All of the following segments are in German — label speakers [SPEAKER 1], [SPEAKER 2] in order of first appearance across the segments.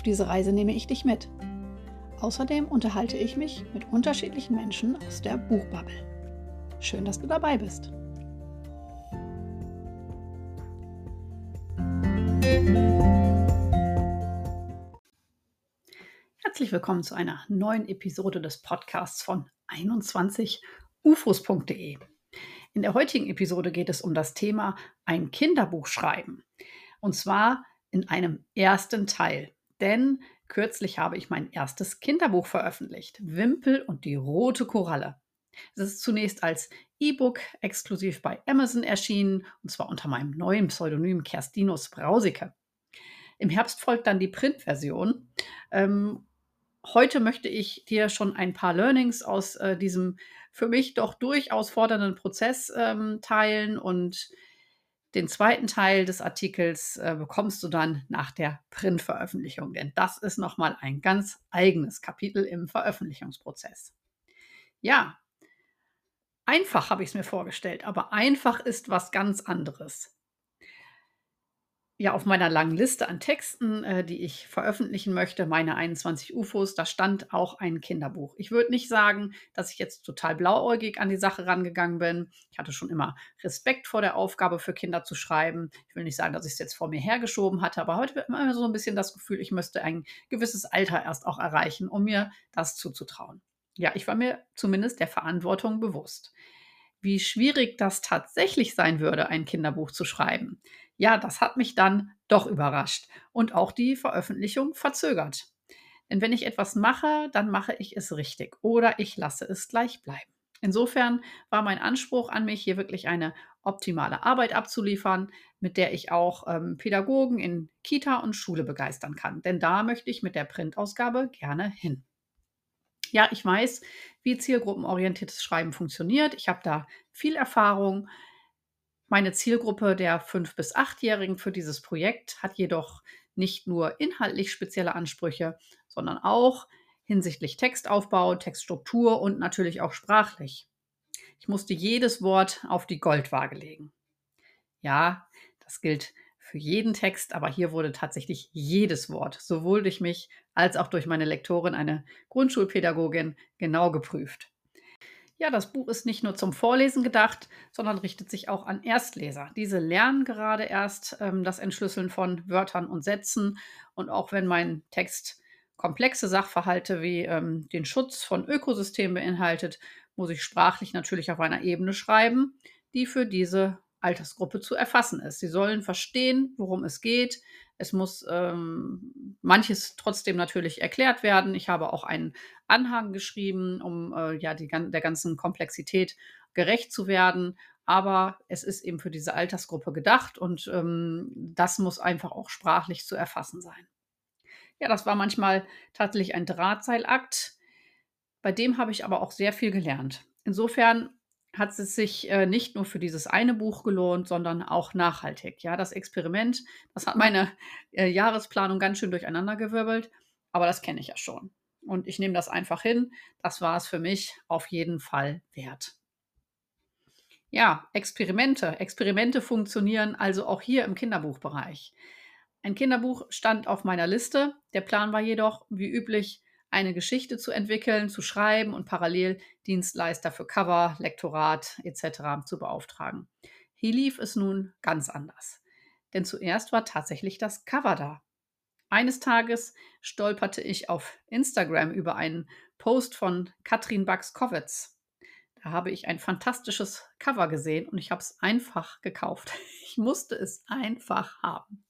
[SPEAKER 1] Auf diese Reise nehme ich dich mit. Außerdem unterhalte ich mich mit unterschiedlichen Menschen aus der Buchbubble. Schön, dass du dabei bist. Herzlich willkommen zu einer neuen Episode des Podcasts von 21ufos.de. In der heutigen Episode geht es um das Thema ein Kinderbuch schreiben. Und zwar in einem ersten Teil. Denn kürzlich habe ich mein erstes Kinderbuch veröffentlicht, Wimpel und die rote Koralle. Es ist zunächst als E-Book exklusiv bei Amazon erschienen, und zwar unter meinem neuen Pseudonym Kerstinus Brausicke. Im Herbst folgt dann die Printversion. Ähm, heute möchte ich dir schon ein paar Learnings aus äh, diesem für mich doch durchaus fordernden Prozess ähm, teilen und den zweiten Teil des Artikels äh, bekommst du dann nach der Printveröffentlichung, denn das ist nochmal ein ganz eigenes Kapitel im Veröffentlichungsprozess. Ja, einfach habe ich es mir vorgestellt, aber einfach ist was ganz anderes ja, auf meiner langen Liste an Texten, äh, die ich veröffentlichen möchte, meine 21 UFOs, da stand auch ein Kinderbuch. Ich würde nicht sagen, dass ich jetzt total blauäugig an die Sache rangegangen bin. Ich hatte schon immer Respekt vor der Aufgabe, für Kinder zu schreiben. Ich will nicht sagen, dass ich es jetzt vor mir hergeschoben hatte, aber heute wird immer so ein bisschen das Gefühl, ich müsste ein gewisses Alter erst auch erreichen, um mir das zuzutrauen. Ja, ich war mir zumindest der Verantwortung bewusst. Wie schwierig das tatsächlich sein würde, ein Kinderbuch zu schreiben ja, das hat mich dann doch überrascht und auch die Veröffentlichung verzögert. Denn wenn ich etwas mache, dann mache ich es richtig oder ich lasse es gleich bleiben. Insofern war mein Anspruch an mich, hier wirklich eine optimale Arbeit abzuliefern, mit der ich auch ähm, Pädagogen in Kita und Schule begeistern kann. Denn da möchte ich mit der Printausgabe gerne hin. Ja, ich weiß, wie zielgruppenorientiertes Schreiben funktioniert. Ich habe da viel Erfahrung. Meine Zielgruppe der 5- bis 8-Jährigen für dieses Projekt hat jedoch nicht nur inhaltlich spezielle Ansprüche, sondern auch hinsichtlich Textaufbau, Textstruktur und natürlich auch sprachlich. Ich musste jedes Wort auf die Goldwaage legen. Ja, das gilt für jeden Text, aber hier wurde tatsächlich jedes Wort, sowohl durch mich als auch durch meine Lektorin, eine Grundschulpädagogin, genau geprüft. Ja, das Buch ist nicht nur zum Vorlesen gedacht, sondern richtet sich auch an Erstleser. Diese lernen gerade erst ähm, das Entschlüsseln von Wörtern und Sätzen. Und auch wenn mein Text komplexe Sachverhalte wie ähm, den Schutz von Ökosystemen beinhaltet, muss ich sprachlich natürlich auf einer Ebene schreiben, die für diese Altersgruppe zu erfassen ist. Sie sollen verstehen, worum es geht. Es muss ähm, manches trotzdem natürlich erklärt werden. Ich habe auch einen Anhang geschrieben, um äh, ja die, der ganzen Komplexität gerecht zu werden. Aber es ist eben für diese Altersgruppe gedacht und ähm, das muss einfach auch sprachlich zu erfassen sein. Ja, das war manchmal tatsächlich ein Drahtseilakt. Bei dem habe ich aber auch sehr viel gelernt. Insofern hat es sich äh, nicht nur für dieses eine Buch gelohnt, sondern auch nachhaltig. Ja, das Experiment, das hat meine äh, Jahresplanung ganz schön durcheinandergewirbelt, aber das kenne ich ja schon. Und ich nehme das einfach hin. Das war es für mich auf jeden Fall wert. Ja, Experimente. Experimente funktionieren also auch hier im Kinderbuchbereich. Ein Kinderbuch stand auf meiner Liste. Der Plan war jedoch, wie üblich, eine Geschichte zu entwickeln, zu schreiben und parallel Dienstleister für Cover, Lektorat etc. zu beauftragen. Hier lief es nun ganz anders. Denn zuerst war tatsächlich das Cover da. Eines Tages stolperte ich auf Instagram über einen Post von Katrin Bax-Kowitz. Da habe ich ein fantastisches Cover gesehen und ich habe es einfach gekauft. Ich musste es einfach haben.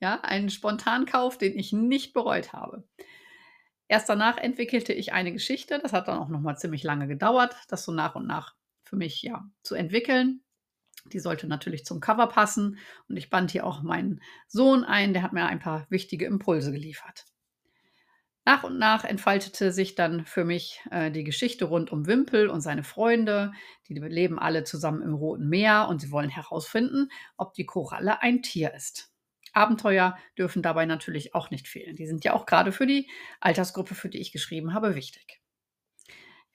[SPEAKER 1] Ja, einen Spontankauf, den ich nicht bereut habe. Erst danach entwickelte ich eine Geschichte. Das hat dann auch noch mal ziemlich lange gedauert, das so nach und nach für mich ja zu entwickeln. Die sollte natürlich zum Cover passen und ich band hier auch meinen Sohn ein, der hat mir ein paar wichtige Impulse geliefert. Nach und nach entfaltete sich dann für mich äh, die Geschichte rund um Wimpel und seine Freunde. Die leben alle zusammen im Roten Meer und sie wollen herausfinden, ob die Koralle ein Tier ist. Abenteuer dürfen dabei natürlich auch nicht fehlen. Die sind ja auch gerade für die Altersgruppe, für die ich geschrieben habe, wichtig.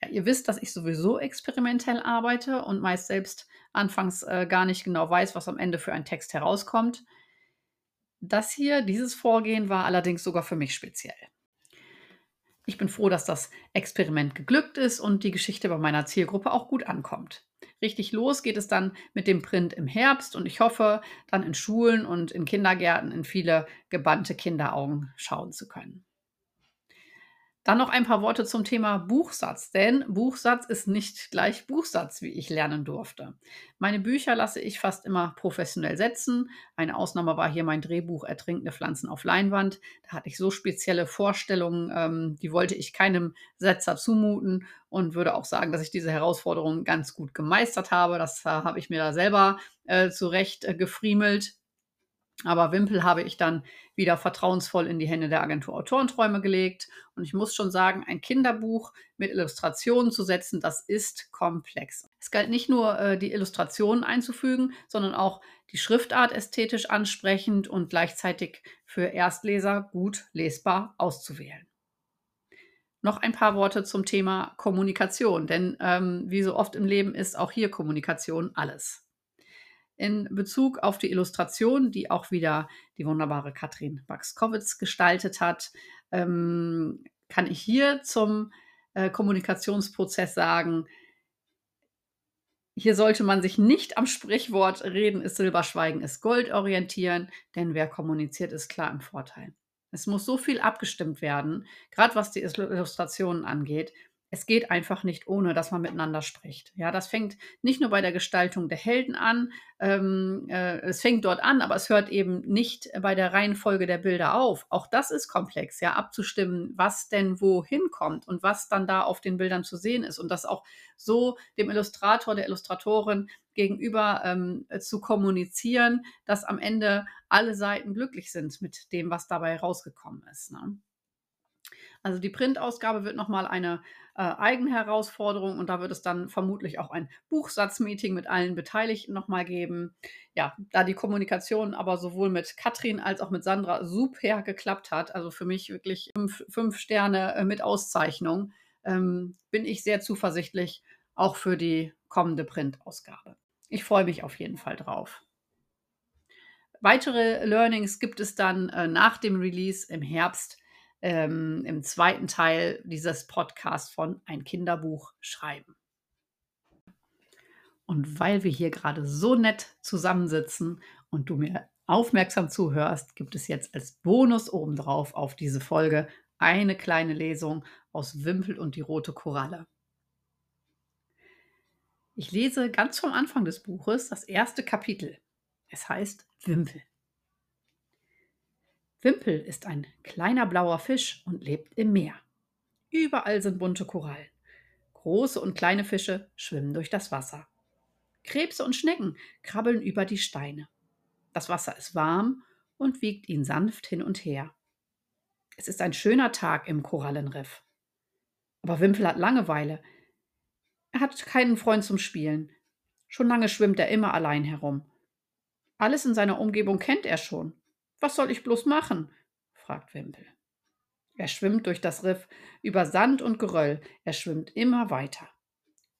[SPEAKER 1] Ja, ihr wisst, dass ich sowieso experimentell arbeite und meist selbst anfangs äh, gar nicht genau weiß, was am Ende für ein Text herauskommt. Das hier, dieses Vorgehen war allerdings sogar für mich speziell. Ich bin froh, dass das Experiment geglückt ist und die Geschichte bei meiner Zielgruppe auch gut ankommt. Richtig los geht es dann mit dem Print im Herbst und ich hoffe, dann in Schulen und in Kindergärten in viele gebannte Kinderaugen schauen zu können. Dann noch ein paar Worte zum Thema Buchsatz, denn Buchsatz ist nicht gleich Buchsatz, wie ich lernen durfte. Meine Bücher lasse ich fast immer professionell setzen. Eine Ausnahme war hier mein Drehbuch Ertrinkende Pflanzen auf Leinwand. Da hatte ich so spezielle Vorstellungen, ähm, die wollte ich keinem Setzer zumuten und würde auch sagen, dass ich diese Herausforderung ganz gut gemeistert habe. Das äh, habe ich mir da selber äh, zurecht äh, gefriemelt. Aber Wimpel habe ich dann wieder vertrauensvoll in die Hände der Agentur Autorenträume gelegt. Und ich muss schon sagen, ein Kinderbuch mit Illustrationen zu setzen, das ist komplex. Es galt nicht nur, äh, die Illustrationen einzufügen, sondern auch die Schriftart ästhetisch ansprechend und gleichzeitig für Erstleser gut lesbar auszuwählen. Noch ein paar Worte zum Thema Kommunikation, denn ähm, wie so oft im Leben ist auch hier Kommunikation alles in Bezug auf die Illustration, die auch wieder die wunderbare Katrin Baxkowitz gestaltet hat, ähm, kann ich hier zum äh, Kommunikationsprozess sagen, hier sollte man sich nicht am Sprichwort Reden ist Silber, Schweigen ist Gold orientieren, denn wer kommuniziert, ist klar im Vorteil. Es muss so viel abgestimmt werden, gerade was die Illustrationen angeht, es geht einfach nicht ohne, dass man miteinander spricht. Ja, das fängt nicht nur bei der Gestaltung der Helden an, ähm, äh, es fängt dort an, aber es hört eben nicht bei der Reihenfolge der Bilder auf. Auch das ist komplex, ja, abzustimmen, was denn wohin kommt und was dann da auf den Bildern zu sehen ist und das auch so dem Illustrator, der Illustratorin gegenüber ähm, zu kommunizieren, dass am Ende alle Seiten glücklich sind mit dem, was dabei rausgekommen ist. Ne? Also die Printausgabe wird nochmal eine äh, eigene Herausforderung und da wird es dann vermutlich auch ein Buchsatzmeeting mit allen Beteiligten nochmal geben. Ja, da die Kommunikation aber sowohl mit Katrin als auch mit Sandra super geklappt hat, also für mich wirklich fünf, fünf Sterne äh, mit Auszeichnung, ähm, bin ich sehr zuversichtlich, auch für die kommende Printausgabe. Ich freue mich auf jeden Fall drauf. Weitere Learnings gibt es dann äh, nach dem Release im Herbst ähm, im zweiten Teil dieses Podcasts von Ein Kinderbuch schreiben. Und weil wir hier gerade so nett zusammensitzen und du mir aufmerksam zuhörst, gibt es jetzt als Bonus obendrauf auf diese Folge eine kleine Lesung aus Wimpel und die rote Koralle. Ich lese ganz vom Anfang des Buches das erste Kapitel. Es heißt Wimpel. Wimpel ist ein kleiner blauer Fisch und lebt im Meer. Überall sind bunte Korallen. Große und kleine Fische schwimmen durch das Wasser. Krebse und Schnecken krabbeln über die Steine. Das Wasser ist warm und wiegt ihn sanft hin und her. Es ist ein schöner Tag im Korallenriff. Aber Wimpel hat Langeweile. Er hat keinen Freund zum Spielen. Schon lange schwimmt er immer allein herum. Alles in seiner Umgebung kennt er schon. Was soll ich bloß machen? fragt Wimpel. Er schwimmt durch das Riff, über Sand und Geröll. Er schwimmt immer weiter.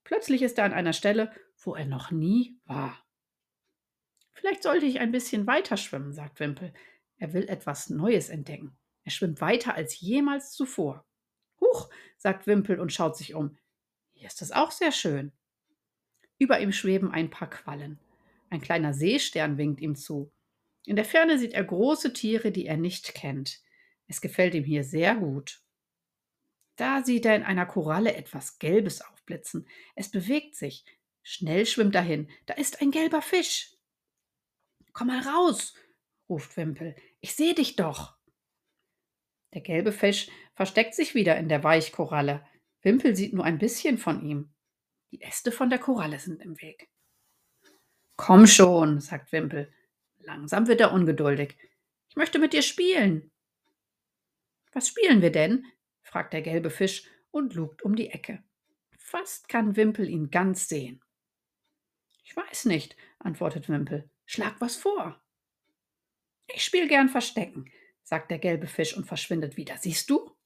[SPEAKER 1] Plötzlich ist er an einer Stelle, wo er noch nie war. Vielleicht sollte ich ein bisschen weiter schwimmen, sagt Wimpel. Er will etwas Neues entdecken. Er schwimmt weiter als jemals zuvor. Huch, sagt Wimpel und schaut sich um. Hier ist es auch sehr schön. Über ihm schweben ein paar Quallen. Ein kleiner Seestern winkt ihm zu. In der Ferne sieht er große Tiere, die er nicht kennt. Es gefällt ihm hier sehr gut. Da sieht er in einer Koralle etwas Gelbes aufblitzen. Es bewegt sich. Schnell schwimmt er hin. Da ist ein gelber Fisch. Komm mal raus, ruft Wimpel. Ich sehe dich doch. Der gelbe Fisch versteckt sich wieder in der Weichkoralle. Wimpel sieht nur ein bisschen von ihm. Die Äste von der Koralle sind im Weg. Komm schon, sagt Wimpel. Langsam wird er ungeduldig. Ich möchte mit dir spielen. Was spielen wir denn? fragt der gelbe Fisch und lugt um die Ecke. Fast kann Wimpel ihn ganz sehen. Ich weiß nicht, antwortet Wimpel. Schlag was vor. Ich spiel gern Verstecken, sagt der gelbe Fisch und verschwindet wieder. Siehst du?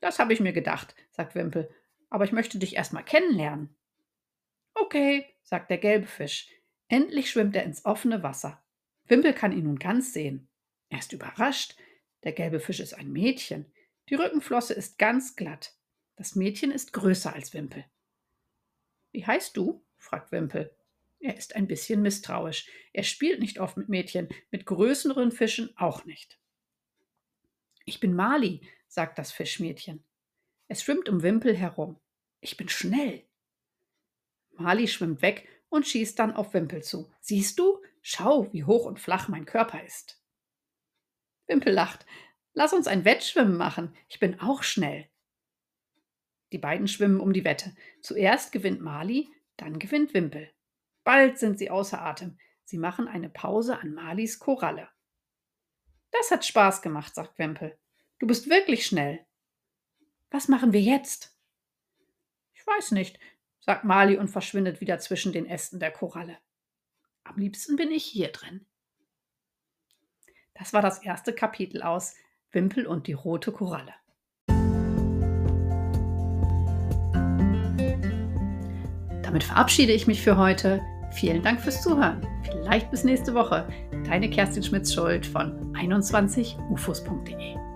[SPEAKER 1] Das habe ich mir gedacht, sagt Wimpel, aber ich möchte dich erst mal kennenlernen. Okay, sagt der gelbe Fisch. Endlich schwimmt er ins offene Wasser. Wimpel kann ihn nun ganz sehen. Er ist überrascht. Der gelbe Fisch ist ein Mädchen. Die Rückenflosse ist ganz glatt. Das Mädchen ist größer als Wimpel. Wie heißt du? fragt Wimpel. Er ist ein bisschen misstrauisch. Er spielt nicht oft mit Mädchen, mit größeren Fischen auch nicht. Ich bin Mali, sagt das Fischmädchen. Es schwimmt um Wimpel herum. Ich bin schnell. Mali schwimmt weg und schießt dann auf Wimpel zu. Siehst du? Schau, wie hoch und flach mein Körper ist. Wimpel lacht. Lass uns ein Wettschwimmen machen. Ich bin auch schnell. Die beiden schwimmen um die Wette. Zuerst gewinnt Mali, dann gewinnt Wimpel. Bald sind sie außer Atem. Sie machen eine Pause an Malis Koralle. Das hat Spaß gemacht, sagt Wimpel. Du bist wirklich schnell. Was machen wir jetzt? Ich weiß nicht, sagt Mali und verschwindet wieder zwischen den Ästen der Koralle. Am liebsten bin ich hier drin. Das war das erste Kapitel aus Wimpel und die rote Koralle. Damit verabschiede ich mich für heute. Vielen Dank fürs Zuhören. Vielleicht bis nächste Woche. Deine Kerstin Schmitz-Schuld von 21ufos.de.